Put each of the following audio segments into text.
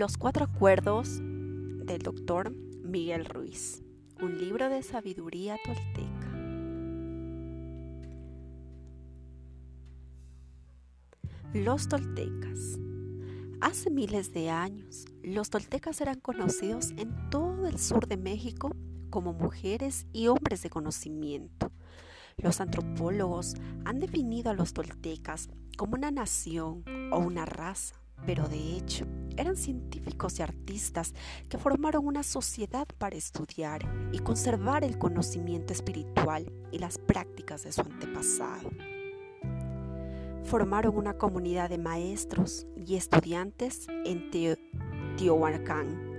Los cuatro acuerdos del doctor Miguel Ruiz, un libro de sabiduría tolteca. Los toltecas. Hace miles de años, los toltecas eran conocidos en todo el sur de México como mujeres y hombres de conocimiento. Los antropólogos han definido a los toltecas como una nación o una raza, pero de hecho eran científicos y artistas que formaron una sociedad para estudiar y conservar el conocimiento espiritual y las prácticas de su antepasado. Formaron una comunidad de maestros y estudiantes en Teotihuacán,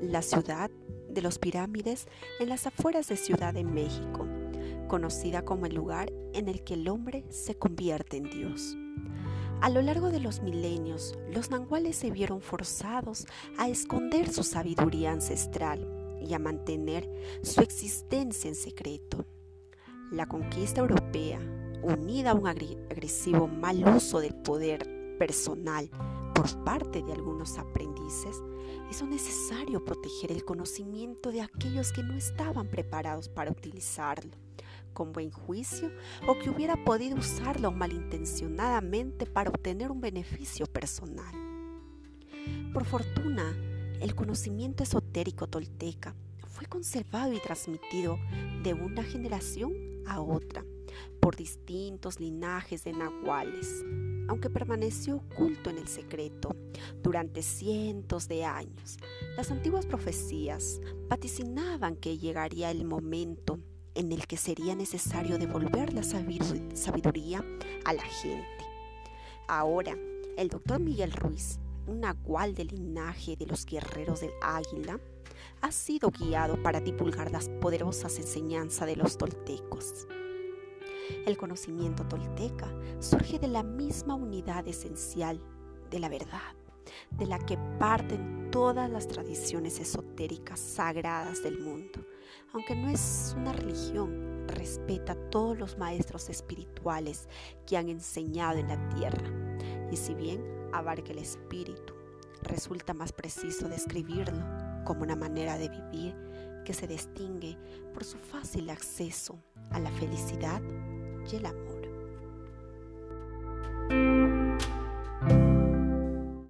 la ciudad de los pirámides en las afueras de Ciudad de México, conocida como el lugar en el que el hombre se convierte en Dios. A lo largo de los milenios, los nanguales se vieron forzados a esconder su sabiduría ancestral y a mantener su existencia en secreto. La conquista europea, unida a un agresivo mal uso del poder personal por parte de algunos aprendices, hizo necesario proteger el conocimiento de aquellos que no estaban preparados para utilizarlo con buen juicio o que hubiera podido usarlo malintencionadamente para obtener un beneficio personal. Por fortuna, el conocimiento esotérico tolteca fue conservado y transmitido de una generación a otra por distintos linajes de nahuales, aunque permaneció oculto en el secreto durante cientos de años. Las antiguas profecías vaticinaban que llegaría el momento en el que sería necesario devolver la sabiduría a la gente. Ahora, el doctor Miguel Ruiz, un nahual del linaje de los guerreros del águila, ha sido guiado para divulgar las poderosas enseñanzas de los toltecos. El conocimiento tolteca surge de la misma unidad esencial de la verdad, de la que parten todas las tradiciones esotéricas sagradas del mundo. Aunque no es una religión, respeta a todos los maestros espirituales que han enseñado en la tierra. Y si bien abarca el espíritu, resulta más preciso describirlo como una manera de vivir que se distingue por su fácil acceso a la felicidad y el amor.